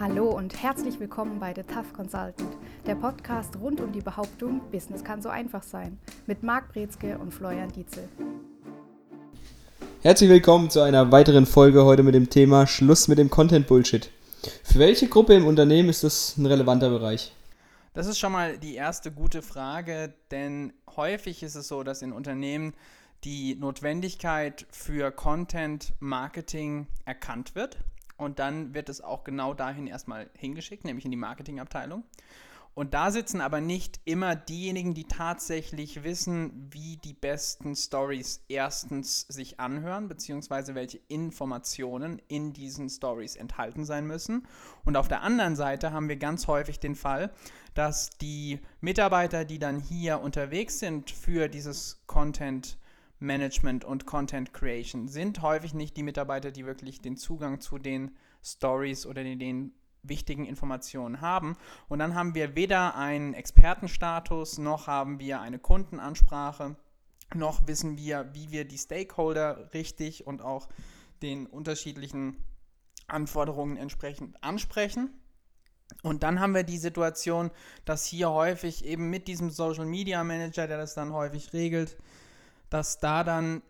Hallo und herzlich willkommen bei The Tough Consultant, der Podcast rund um die Behauptung, Business kann so einfach sein, mit Marc Brezke und Florian Dietzel. Herzlich willkommen zu einer weiteren Folge heute mit dem Thema Schluss mit dem Content Bullshit. Für welche Gruppe im Unternehmen ist das ein relevanter Bereich? Das ist schon mal die erste gute Frage, denn häufig ist es so, dass in Unternehmen die Notwendigkeit für Content Marketing erkannt wird und dann wird es auch genau dahin erstmal hingeschickt, nämlich in die Marketingabteilung. Und da sitzen aber nicht immer diejenigen, die tatsächlich wissen, wie die besten Stories erstens sich anhören, beziehungsweise welche Informationen in diesen Stories enthalten sein müssen. Und auf der anderen Seite haben wir ganz häufig den Fall, dass die Mitarbeiter, die dann hier unterwegs sind für dieses Content Management und Content Creation sind häufig nicht die Mitarbeiter, die wirklich den Zugang zu den Stories oder den, den wichtigen Informationen haben. Und dann haben wir weder einen Expertenstatus, noch haben wir eine Kundenansprache, noch wissen wir, wie wir die Stakeholder richtig und auch den unterschiedlichen Anforderungen entsprechend ansprechen. Und dann haben wir die Situation, dass hier häufig eben mit diesem Social Media Manager, der das dann häufig regelt, dass da dann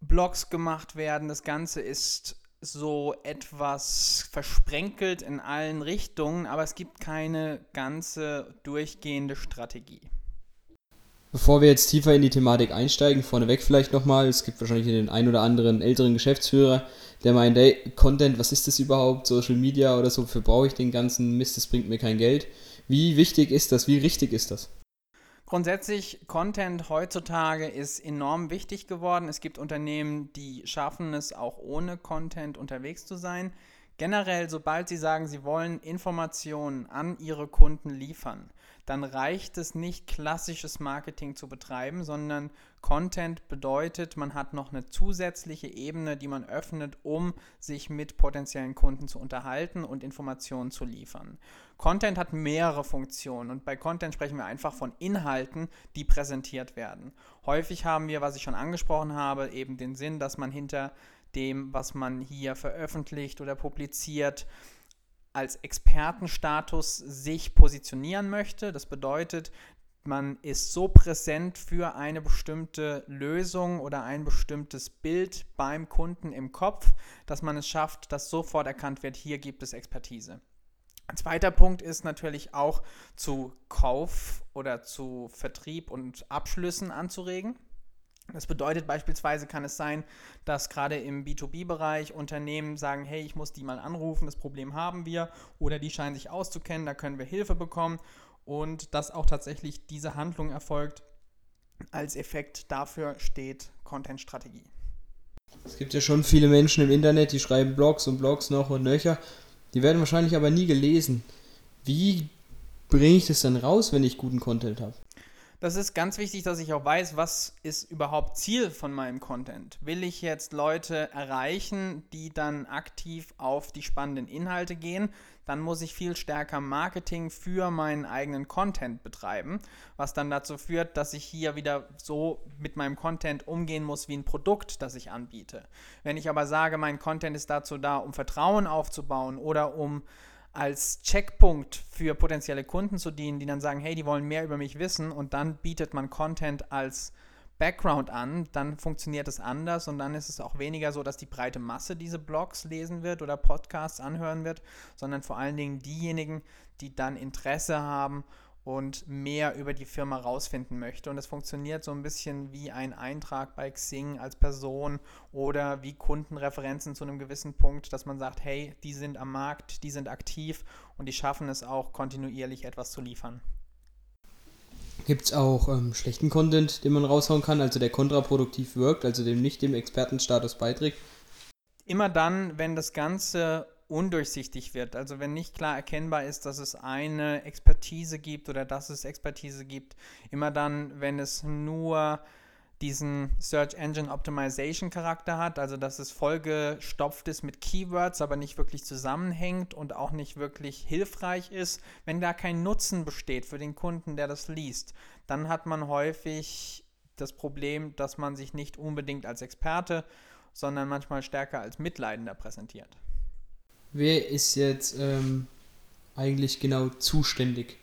Blogs gemacht werden. Das Ganze ist so etwas versprenkelt in allen Richtungen, aber es gibt keine ganze durchgehende Strategie. Bevor wir jetzt tiefer in die Thematik einsteigen, vorneweg vielleicht nochmal, es gibt wahrscheinlich den einen oder anderen älteren Geschäftsführer, der meint, ey, Content, was ist das überhaupt, Social Media oder so, wofür brauche ich den ganzen Mist, das bringt mir kein Geld. Wie wichtig ist das, wie richtig ist das? Grundsätzlich, Content heutzutage ist enorm wichtig geworden. Es gibt Unternehmen, die schaffen es auch ohne Content unterwegs zu sein. Generell, sobald Sie sagen, Sie wollen Informationen an Ihre Kunden liefern, dann reicht es nicht, klassisches Marketing zu betreiben, sondern Content bedeutet, man hat noch eine zusätzliche Ebene, die man öffnet, um sich mit potenziellen Kunden zu unterhalten und Informationen zu liefern. Content hat mehrere Funktionen und bei Content sprechen wir einfach von Inhalten, die präsentiert werden. Häufig haben wir, was ich schon angesprochen habe, eben den Sinn, dass man hinter dem, was man hier veröffentlicht oder publiziert, als Expertenstatus sich positionieren möchte. Das bedeutet, man ist so präsent für eine bestimmte Lösung oder ein bestimmtes Bild beim Kunden im Kopf, dass man es schafft, dass sofort erkannt wird, hier gibt es Expertise. Ein zweiter Punkt ist natürlich auch zu Kauf oder zu Vertrieb und Abschlüssen anzuregen. Das bedeutet beispielsweise kann es sein, dass gerade im B2B-Bereich Unternehmen sagen, hey, ich muss die mal anrufen, das Problem haben wir oder die scheinen sich auszukennen, da können wir Hilfe bekommen und dass auch tatsächlich diese Handlung erfolgt. Als Effekt dafür steht Content-Strategie. Es gibt ja schon viele Menschen im Internet, die schreiben Blogs und Blogs noch und nöcher. Die werden wahrscheinlich aber nie gelesen. Wie bringe ich das dann raus, wenn ich guten Content habe? Das ist ganz wichtig, dass ich auch weiß, was ist überhaupt Ziel von meinem Content. Will ich jetzt Leute erreichen, die dann aktiv auf die spannenden Inhalte gehen, dann muss ich viel stärker Marketing für meinen eigenen Content betreiben, was dann dazu führt, dass ich hier wieder so mit meinem Content umgehen muss wie ein Produkt, das ich anbiete. Wenn ich aber sage, mein Content ist dazu da, um Vertrauen aufzubauen oder um als Checkpunkt für potenzielle Kunden zu dienen, die dann sagen, hey, die wollen mehr über mich wissen und dann bietet man Content als Background an, dann funktioniert es anders und dann ist es auch weniger so, dass die breite Masse diese Blogs lesen wird oder Podcasts anhören wird, sondern vor allen Dingen diejenigen, die dann Interesse haben und mehr über die Firma rausfinden möchte. Und es funktioniert so ein bisschen wie ein Eintrag bei Xing als Person oder wie Kundenreferenzen zu einem gewissen Punkt, dass man sagt, hey, die sind am Markt, die sind aktiv und die schaffen es auch kontinuierlich etwas zu liefern. Gibt es auch ähm, schlechten Content, den man raushauen kann, also der kontraproduktiv wirkt, also dem nicht dem Expertenstatus beiträgt? Immer dann, wenn das Ganze undurchsichtig wird. Also wenn nicht klar erkennbar ist, dass es eine Expertise gibt oder dass es Expertise gibt. Immer dann, wenn es nur diesen Search Engine Optimization Charakter hat, also dass es vollgestopft ist mit Keywords, aber nicht wirklich zusammenhängt und auch nicht wirklich hilfreich ist. Wenn da kein Nutzen besteht für den Kunden, der das liest, dann hat man häufig das Problem, dass man sich nicht unbedingt als Experte, sondern manchmal stärker als Mitleidender präsentiert. Wer ist jetzt ähm, eigentlich genau zuständig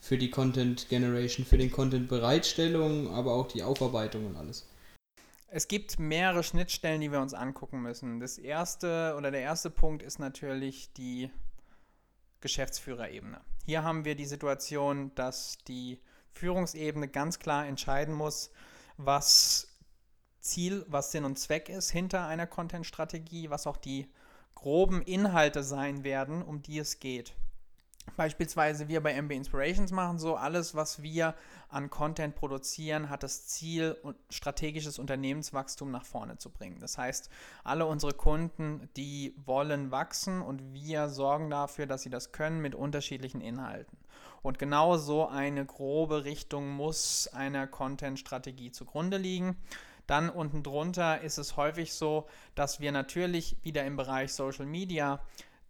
für die Content Generation, für den Content Bereitstellung, aber auch die Aufarbeitung und alles? Es gibt mehrere Schnittstellen, die wir uns angucken müssen. Das erste oder der erste Punkt ist natürlich die Geschäftsführerebene. Hier haben wir die Situation, dass die Führungsebene ganz klar entscheiden muss, was Ziel, was Sinn und Zweck ist hinter einer Content-Strategie, was auch die groben Inhalte sein werden, um die es geht. Beispielsweise wir bei MB Inspirations machen so, alles, was wir an Content produzieren, hat das Ziel, strategisches Unternehmenswachstum nach vorne zu bringen. Das heißt, alle unsere Kunden, die wollen wachsen und wir sorgen dafür, dass sie das können mit unterschiedlichen Inhalten. Und genau so eine grobe Richtung muss einer Content-Strategie zugrunde liegen. Dann unten drunter ist es häufig so, dass wir natürlich wieder im Bereich Social Media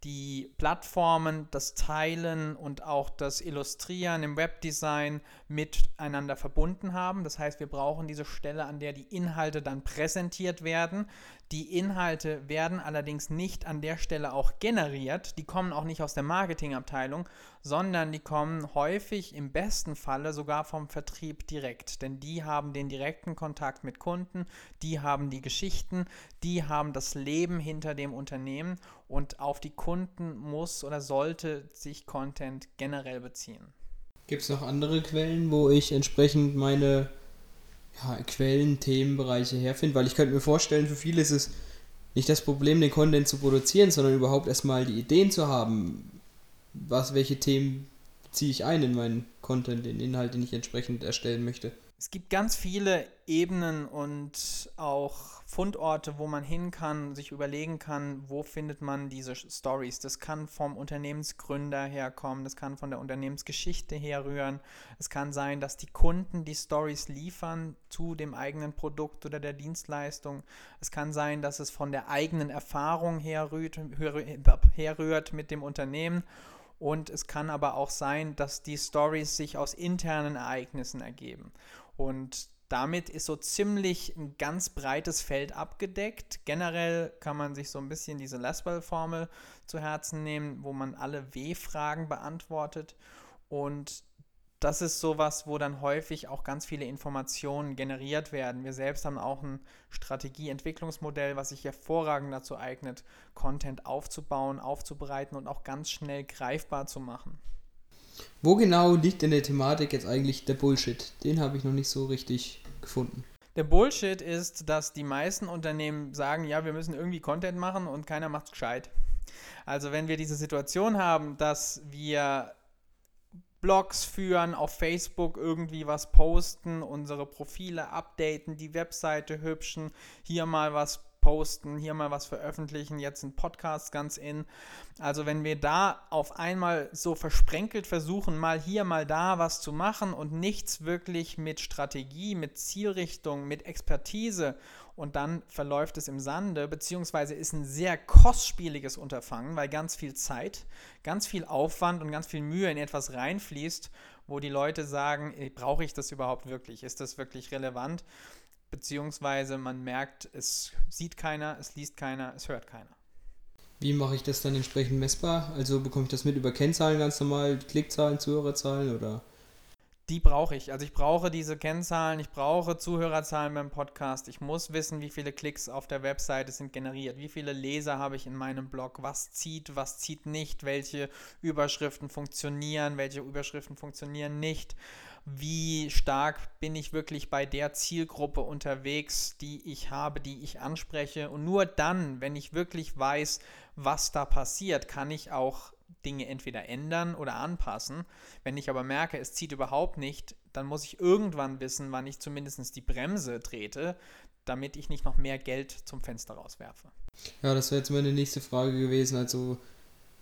die Plattformen, das Teilen und auch das Illustrieren im Webdesign miteinander verbunden haben. Das heißt, wir brauchen diese Stelle, an der die Inhalte dann präsentiert werden. Die Inhalte werden allerdings nicht an der Stelle auch generiert. Die kommen auch nicht aus der Marketingabteilung, sondern die kommen häufig im besten Falle sogar vom Vertrieb direkt. Denn die haben den direkten Kontakt mit Kunden, die haben die Geschichten, die haben das Leben hinter dem Unternehmen und auf die Kunden muss oder sollte sich Content generell beziehen. Gibt es noch andere Quellen, wo ich entsprechend meine ja, Quellen, Themenbereiche herfinde? Weil ich könnte mir vorstellen, für viele ist es nicht das Problem, den Content zu produzieren, sondern überhaupt erstmal die Ideen zu haben, was, welche Themen ziehe ich ein in meinen Content, den Inhalt, den ich entsprechend erstellen möchte. Es gibt ganz viele Ebenen und auch Fundorte, wo man hin kann, sich überlegen kann, wo findet man diese Stories. Das kann vom Unternehmensgründer herkommen, das kann von der Unternehmensgeschichte herrühren. Es kann sein, dass die Kunden die Stories liefern zu dem eigenen Produkt oder der Dienstleistung. Es kann sein, dass es von der eigenen Erfahrung herrührt, herrührt mit dem Unternehmen. Und es kann aber auch sein, dass die Stories sich aus internen Ereignissen ergeben. Und damit ist so ziemlich ein ganz breites Feld abgedeckt. Generell kann man sich so ein bisschen diese Laswell-Formel zu Herzen nehmen, wo man alle W-Fragen beantwortet. Und das ist sowas, wo dann häufig auch ganz viele Informationen generiert werden. Wir selbst haben auch ein Strategieentwicklungsmodell, was sich hervorragend dazu eignet, Content aufzubauen, aufzubereiten und auch ganz schnell greifbar zu machen. Wo genau liegt in der Thematik jetzt eigentlich der Bullshit? Den habe ich noch nicht so richtig gefunden. Der Bullshit ist, dass die meisten Unternehmen sagen, ja, wir müssen irgendwie Content machen und keiner macht es gescheit. Also wenn wir diese Situation haben, dass wir Blogs führen, auf Facebook irgendwie was posten, unsere Profile updaten, die Webseite hübschen, hier mal was posten, hier mal was veröffentlichen, jetzt ein Podcast ganz in. Also wenn wir da auf einmal so versprenkelt versuchen, mal hier, mal da was zu machen und nichts wirklich mit Strategie, mit Zielrichtung, mit Expertise und dann verläuft es im Sande, beziehungsweise ist ein sehr kostspieliges Unterfangen, weil ganz viel Zeit, ganz viel Aufwand und ganz viel Mühe in etwas reinfließt, wo die Leute sagen, brauche ich das überhaupt wirklich? Ist das wirklich relevant? Beziehungsweise man merkt, es sieht keiner, es liest keiner, es hört keiner. Wie mache ich das dann entsprechend messbar? Also bekomme ich das mit über Kennzahlen ganz normal, Klickzahlen, Zuhörerzahlen oder? Die brauche ich. Also ich brauche diese Kennzahlen, ich brauche Zuhörerzahlen beim Podcast. Ich muss wissen, wie viele Klicks auf der Webseite sind generiert, wie viele Leser habe ich in meinem Blog, was zieht, was zieht nicht, welche Überschriften funktionieren, welche Überschriften funktionieren nicht wie stark bin ich wirklich bei der Zielgruppe unterwegs, die ich habe, die ich anspreche. Und nur dann, wenn ich wirklich weiß, was da passiert, kann ich auch Dinge entweder ändern oder anpassen. Wenn ich aber merke, es zieht überhaupt nicht, dann muss ich irgendwann wissen, wann ich zumindest die Bremse trete, damit ich nicht noch mehr Geld zum Fenster rauswerfe. Ja, das wäre jetzt meine nächste Frage gewesen. Also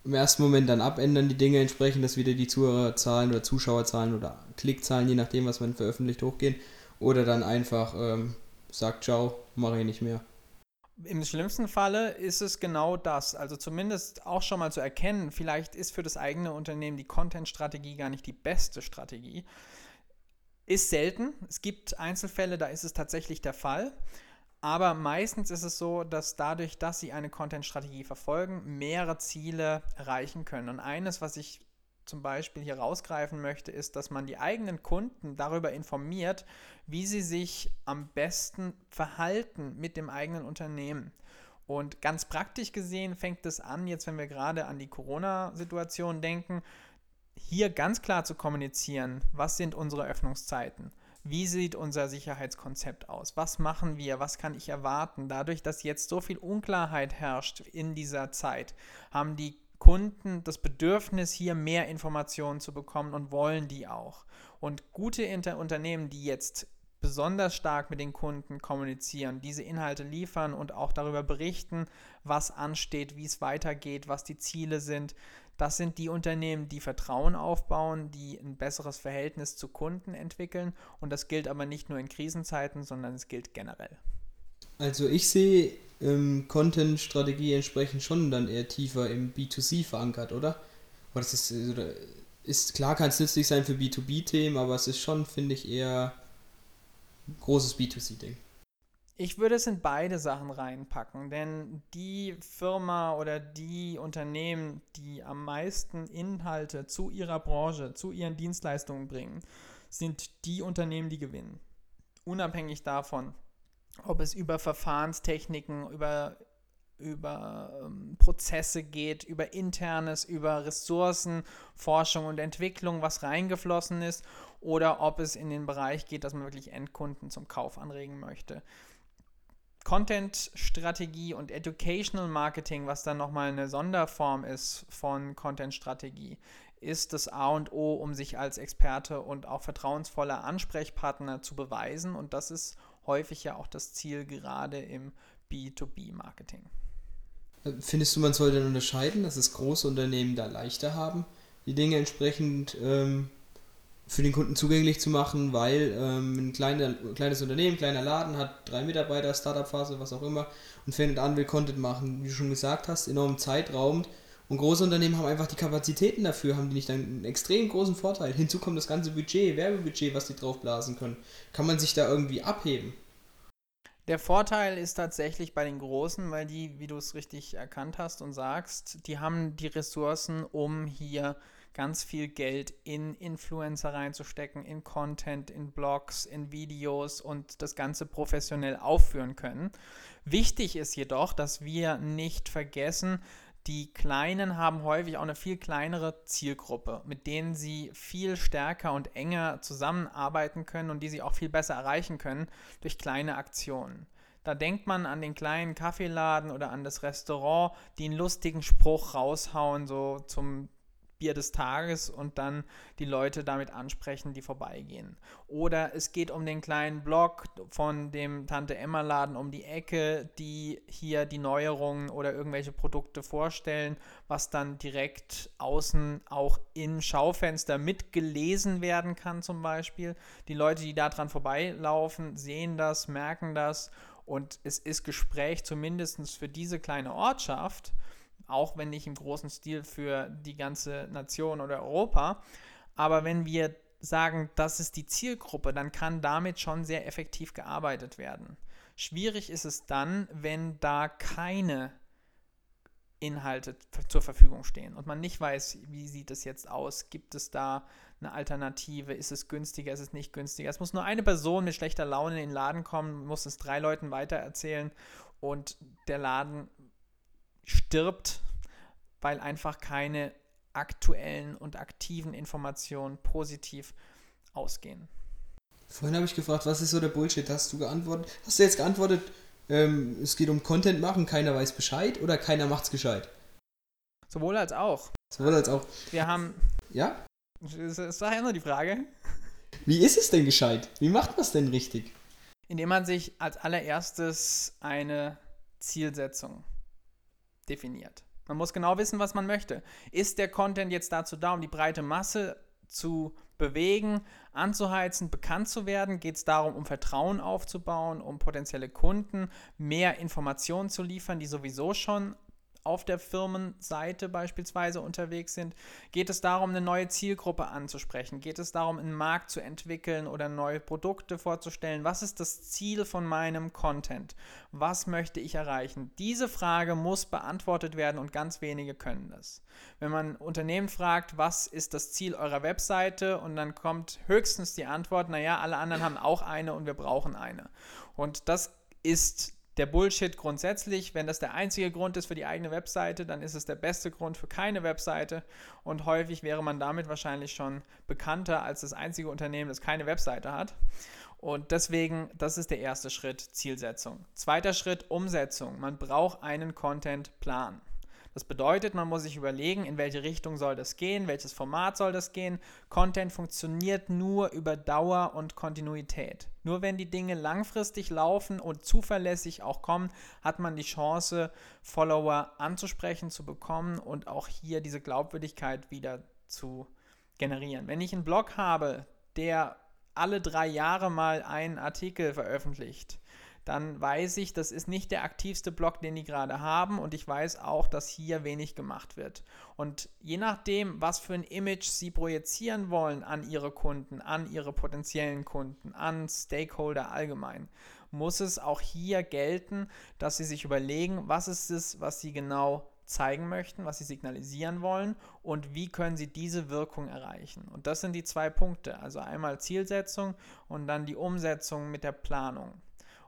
im ersten Moment dann abändern, die Dinge entsprechend, dass wieder die Zuhörerzahlen oder Zuschauerzahlen oder Klickzahlen, je nachdem, was man veröffentlicht, hochgehen. Oder dann einfach ähm, sagt, ciao, mache ich nicht mehr. Im schlimmsten Falle ist es genau das. Also zumindest auch schon mal zu erkennen, vielleicht ist für das eigene Unternehmen die Content-Strategie gar nicht die beste Strategie. Ist selten. Es gibt Einzelfälle, da ist es tatsächlich der Fall. Aber meistens ist es so, dass dadurch, dass sie eine Content-Strategie verfolgen, mehrere Ziele erreichen können. Und eines, was ich zum Beispiel hier rausgreifen möchte, ist, dass man die eigenen Kunden darüber informiert, wie sie sich am besten verhalten mit dem eigenen Unternehmen. Und ganz praktisch gesehen fängt es an, jetzt wenn wir gerade an die Corona-Situation denken, hier ganz klar zu kommunizieren, was sind unsere Öffnungszeiten, wie sieht unser Sicherheitskonzept aus, was machen wir, was kann ich erwarten. Dadurch, dass jetzt so viel Unklarheit herrscht in dieser Zeit, haben die Kunden das Bedürfnis, hier mehr Informationen zu bekommen und wollen die auch. Und gute Inter Unternehmen, die jetzt besonders stark mit den Kunden kommunizieren, diese Inhalte liefern und auch darüber berichten, was ansteht, wie es weitergeht, was die Ziele sind. Das sind die Unternehmen, die Vertrauen aufbauen, die ein besseres Verhältnis zu Kunden entwickeln. Und das gilt aber nicht nur in Krisenzeiten, sondern es gilt generell. Also ich sehe ähm, Content-Strategie entsprechend schon dann eher tiefer im B2C verankert, oder? Aber das ist, äh, ist klar, kann es nützlich sein für B2B-Themen, aber es ist schon, finde ich, eher ein großes B2C-Ding. Ich würde es in beide Sachen reinpacken, denn die Firma oder die Unternehmen, die am meisten Inhalte zu ihrer Branche, zu ihren Dienstleistungen bringen, sind die Unternehmen, die gewinnen. Unabhängig davon, ob es über Verfahrenstechniken, über, über ähm, Prozesse geht, über Internes, über Ressourcen, Forschung und Entwicklung, was reingeflossen ist, oder ob es in den Bereich geht, dass man wirklich Endkunden zum Kauf anregen möchte. Content-Strategie und Educational Marketing, was dann nochmal eine Sonderform ist von Content-Strategie, ist das A und O, um sich als Experte und auch vertrauensvoller Ansprechpartner zu beweisen. Und das ist häufig ja auch das Ziel gerade im B2B-Marketing. Findest du, man soll dann unterscheiden, dass es große Unternehmen da leichter haben, die Dinge entsprechend ähm, für den Kunden zugänglich zu machen, weil ähm, ein kleiner, kleines Unternehmen, kleiner Laden hat drei Mitarbeiter, Startup-Phase, was auch immer, und fängt an, will Content machen, wie du schon gesagt hast, enormen Zeitraum. Und große Unternehmen haben einfach die Kapazitäten dafür, haben die nicht einen extrem großen Vorteil. Hinzu kommt das ganze Budget, Werbebudget, was die draufblasen können. Kann man sich da irgendwie abheben? Der Vorteil ist tatsächlich bei den Großen, weil die, wie du es richtig erkannt hast und sagst, die haben die Ressourcen, um hier ganz viel Geld in Influencer reinzustecken, in Content, in Blogs, in Videos und das Ganze professionell aufführen können. Wichtig ist jedoch, dass wir nicht vergessen, die Kleinen haben häufig auch eine viel kleinere Zielgruppe, mit denen sie viel stärker und enger zusammenarbeiten können und die sie auch viel besser erreichen können durch kleine Aktionen. Da denkt man an den kleinen Kaffeeladen oder an das Restaurant, die einen lustigen Spruch raushauen, so zum Bier des Tages und dann die Leute damit ansprechen, die vorbeigehen. Oder es geht um den kleinen Blog von dem Tante Emma Laden um die Ecke, die hier die Neuerungen oder irgendwelche Produkte vorstellen, was dann direkt außen auch im Schaufenster mitgelesen werden kann zum Beispiel. Die Leute, die da dran vorbeilaufen, sehen das, merken das und es ist Gespräch zumindest für diese kleine Ortschaft auch wenn nicht im großen Stil für die ganze Nation oder Europa. Aber wenn wir sagen, das ist die Zielgruppe, dann kann damit schon sehr effektiv gearbeitet werden. Schwierig ist es dann, wenn da keine Inhalte zur Verfügung stehen und man nicht weiß, wie sieht es jetzt aus, gibt es da eine Alternative, ist es günstiger, ist es nicht günstiger. Es muss nur eine Person mit schlechter Laune in den Laden kommen, muss es drei Leuten weitererzählen und der Laden stirbt, weil einfach keine aktuellen und aktiven Informationen positiv ausgehen. Vorhin habe ich gefragt, was ist so der Bullshit? Hast du geantwortet? Hast du jetzt geantwortet, ähm, es geht um Content machen, keiner weiß Bescheid oder keiner macht's gescheit? Sowohl als auch. Sowohl als auch. Wir haben. Ja? Das ist daher nur die Frage. Wie ist es denn gescheit? Wie macht man es denn richtig? Indem man sich als allererstes eine Zielsetzung definiert. Man muss genau wissen, was man möchte. Ist der Content jetzt dazu da, um die breite Masse zu bewegen, anzuheizen, bekannt zu werden? Geht es darum, um Vertrauen aufzubauen, um potenzielle Kunden mehr Informationen zu liefern, die sowieso schon auf der Firmenseite beispielsweise unterwegs sind? Geht es darum, eine neue Zielgruppe anzusprechen? Geht es darum, einen Markt zu entwickeln oder neue Produkte vorzustellen? Was ist das Ziel von meinem Content? Was möchte ich erreichen? Diese Frage muss beantwortet werden und ganz wenige können das. Wenn man Unternehmen fragt, was ist das Ziel eurer Webseite und dann kommt höchstens die Antwort, naja, alle anderen haben auch eine und wir brauchen eine. Und das ist der Bullshit grundsätzlich. Wenn das der einzige Grund ist für die eigene Webseite, dann ist es der beste Grund für keine Webseite. Und häufig wäre man damit wahrscheinlich schon bekannter als das einzige Unternehmen, das keine Webseite hat. Und deswegen, das ist der erste Schritt, Zielsetzung. Zweiter Schritt, Umsetzung. Man braucht einen Contentplan. Das bedeutet, man muss sich überlegen, in welche Richtung soll das gehen, welches Format soll das gehen. Content funktioniert nur über Dauer und Kontinuität. Nur wenn die Dinge langfristig laufen und zuverlässig auch kommen, hat man die Chance, Follower anzusprechen, zu bekommen und auch hier diese Glaubwürdigkeit wieder zu generieren. Wenn ich einen Blog habe, der alle drei Jahre mal einen Artikel veröffentlicht, dann weiß ich, das ist nicht der aktivste Blog, den die gerade haben und ich weiß auch, dass hier wenig gemacht wird. Und je nachdem, was für ein Image sie projizieren wollen an ihre Kunden, an ihre potenziellen Kunden, an Stakeholder allgemein, muss es auch hier gelten, dass sie sich überlegen, was ist es, was sie genau zeigen möchten, was sie signalisieren wollen und wie können sie diese Wirkung erreichen. Und das sind die zwei Punkte, also einmal Zielsetzung und dann die Umsetzung mit der Planung.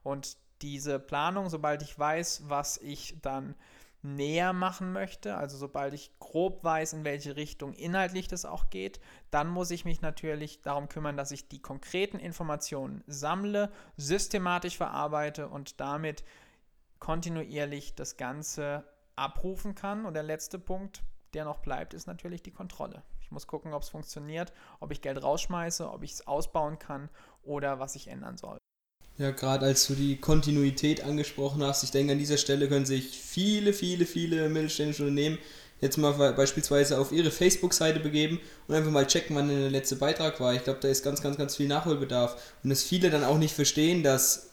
Und diese Planung, sobald ich weiß, was ich dann näher machen möchte, also sobald ich grob weiß, in welche Richtung inhaltlich das auch geht, dann muss ich mich natürlich darum kümmern, dass ich die konkreten Informationen sammle, systematisch verarbeite und damit kontinuierlich das Ganze abrufen kann. Und der letzte Punkt, der noch bleibt, ist natürlich die Kontrolle. Ich muss gucken, ob es funktioniert, ob ich Geld rausschmeiße, ob ich es ausbauen kann oder was ich ändern soll. Ja, gerade als du die Kontinuität angesprochen hast, ich denke, an dieser Stelle können sich viele, viele, viele mittelständische Unternehmen jetzt mal beispielsweise auf ihre Facebook-Seite begeben und einfach mal checken, wann der letzte Beitrag war. Ich glaube, da ist ganz, ganz, ganz viel Nachholbedarf. Und dass viele dann auch nicht verstehen, dass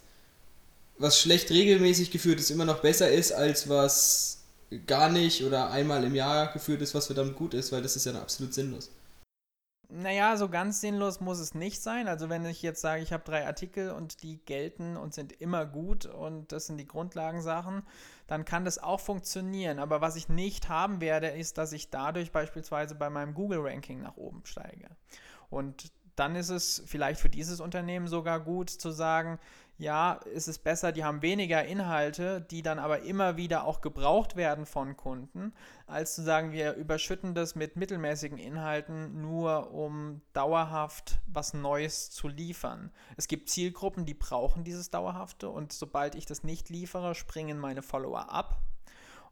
was schlecht regelmäßig geführt ist, immer noch besser ist, als was gar nicht oder einmal im Jahr geführt ist, was verdammt gut ist, weil das ist ja absolut sinnlos. Naja, so ganz sinnlos muss es nicht sein. Also wenn ich jetzt sage, ich habe drei Artikel und die gelten und sind immer gut und das sind die Grundlagensachen, dann kann das auch funktionieren. Aber was ich nicht haben werde, ist, dass ich dadurch beispielsweise bei meinem Google-Ranking nach oben steige. Und dann ist es vielleicht für dieses Unternehmen sogar gut zu sagen, ja, ist es besser, die haben weniger Inhalte, die dann aber immer wieder auch gebraucht werden von Kunden, als zu sagen, wir überschütten das mit mittelmäßigen Inhalten, nur um dauerhaft was Neues zu liefern. Es gibt Zielgruppen, die brauchen dieses Dauerhafte und sobald ich das nicht liefere, springen meine Follower ab.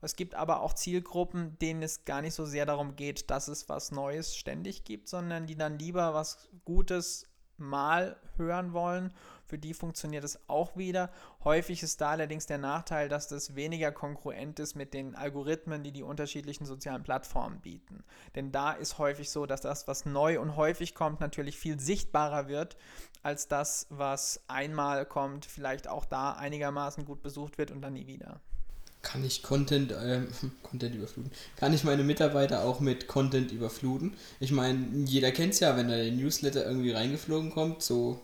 Es gibt aber auch Zielgruppen, denen es gar nicht so sehr darum geht, dass es was Neues ständig gibt, sondern die dann lieber was Gutes mal hören wollen für die funktioniert es auch wieder. Häufig ist da allerdings der Nachteil, dass das weniger konkurrent ist mit den Algorithmen, die die unterschiedlichen sozialen Plattformen bieten. Denn da ist häufig so, dass das, was neu und häufig kommt, natürlich viel sichtbarer wird, als das, was einmal kommt, vielleicht auch da einigermaßen gut besucht wird und dann nie wieder kann ich Content, äh, Content überfluten? Kann ich meine Mitarbeiter auch mit Content überfluten? Ich meine, jeder kennt es ja, wenn da der Newsletter irgendwie reingeflogen kommt, so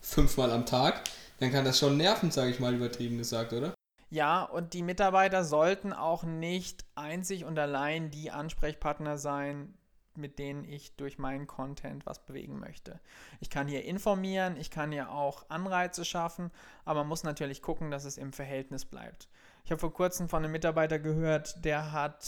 fünfmal am Tag, dann kann das schon nerven, sage ich mal übertrieben gesagt, oder? Ja, und die Mitarbeiter sollten auch nicht einzig und allein die Ansprechpartner sein, mit denen ich durch meinen Content was bewegen möchte. Ich kann hier informieren, ich kann hier auch Anreize schaffen, aber man muss natürlich gucken, dass es im Verhältnis bleibt. Ich habe vor kurzem von einem Mitarbeiter gehört, der hat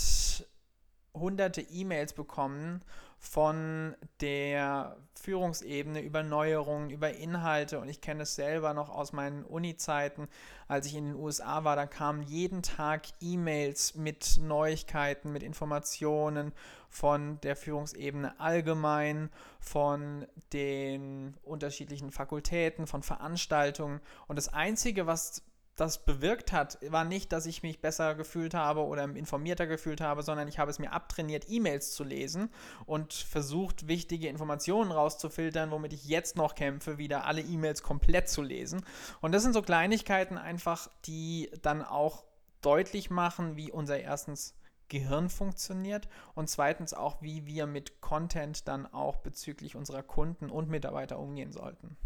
hunderte E-Mails bekommen von der Führungsebene über Neuerungen, über Inhalte. Und ich kenne es selber noch aus meinen Uni-Zeiten, als ich in den USA war, da kamen jeden Tag E-Mails mit Neuigkeiten, mit Informationen von der Führungsebene allgemein, von den unterschiedlichen Fakultäten, von Veranstaltungen. Und das Einzige, was das bewirkt hat, war nicht, dass ich mich besser gefühlt habe oder informierter gefühlt habe, sondern ich habe es mir abtrainiert, E-Mails zu lesen und versucht, wichtige Informationen rauszufiltern, womit ich jetzt noch kämpfe, wieder alle E-Mails komplett zu lesen. Und das sind so Kleinigkeiten einfach, die dann auch deutlich machen, wie unser erstens Gehirn funktioniert und zweitens auch, wie wir mit Content dann auch bezüglich unserer Kunden und Mitarbeiter umgehen sollten.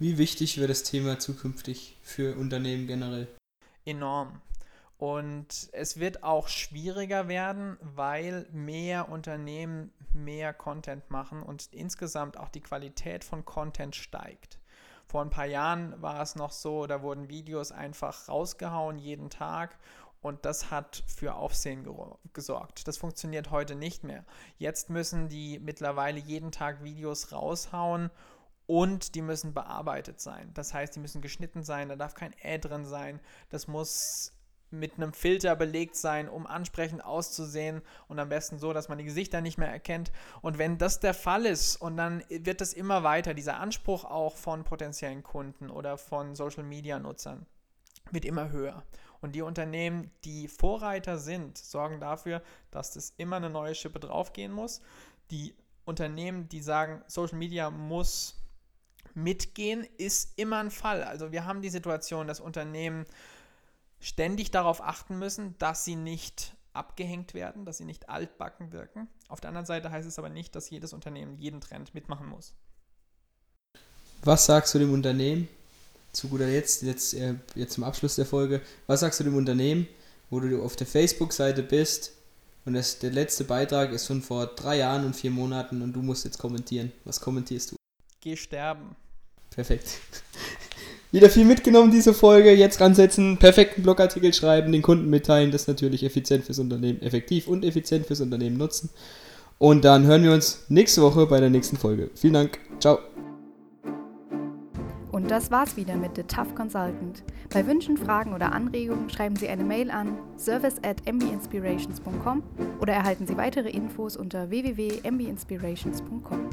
Wie wichtig wird das Thema zukünftig für Unternehmen generell? Enorm. Und es wird auch schwieriger werden, weil mehr Unternehmen mehr Content machen und insgesamt auch die Qualität von Content steigt. Vor ein paar Jahren war es noch so, da wurden Videos einfach rausgehauen jeden Tag und das hat für Aufsehen gesorgt. Das funktioniert heute nicht mehr. Jetzt müssen die mittlerweile jeden Tag Videos raushauen und die müssen bearbeitet sein. Das heißt, die müssen geschnitten sein, da darf kein Ä drin sein. Das muss mit einem Filter belegt sein, um ansprechend auszusehen und am besten so, dass man die Gesichter nicht mehr erkennt. Und wenn das der Fall ist und dann wird das immer weiter, dieser Anspruch auch von potenziellen Kunden oder von Social-Media-Nutzern wird immer höher. Und die Unternehmen, die Vorreiter sind, sorgen dafür, dass das immer eine neue Schippe draufgehen muss. Die Unternehmen, die sagen, Social Media muss mitgehen, ist immer ein Fall. Also wir haben die Situation, dass Unternehmen ständig darauf achten müssen, dass sie nicht abgehängt werden, dass sie nicht altbacken wirken. Auf der anderen Seite heißt es aber nicht, dass jedes Unternehmen jeden Trend mitmachen muss. Was sagst du dem Unternehmen, zu guter Letzt, jetzt, äh, jetzt zum Abschluss der Folge, was sagst du dem Unternehmen, wo du auf der Facebook-Seite bist und das, der letzte Beitrag ist schon vor drei Jahren und vier Monaten und du musst jetzt kommentieren. Was kommentierst du? Geh sterben. Perfekt. Wieder viel mitgenommen, diese Folge. Jetzt ransetzen, perfekten Blogartikel schreiben, den Kunden mitteilen, das natürlich effizient fürs Unternehmen, effektiv und effizient fürs Unternehmen nutzen. Und dann hören wir uns nächste Woche bei der nächsten Folge. Vielen Dank. Ciao. Und das war's wieder mit The Tough Consultant. Bei Wünschen, Fragen oder Anregungen schreiben Sie eine Mail an service at mbinspirations.com oder erhalten Sie weitere Infos unter www.mbinspirations.com.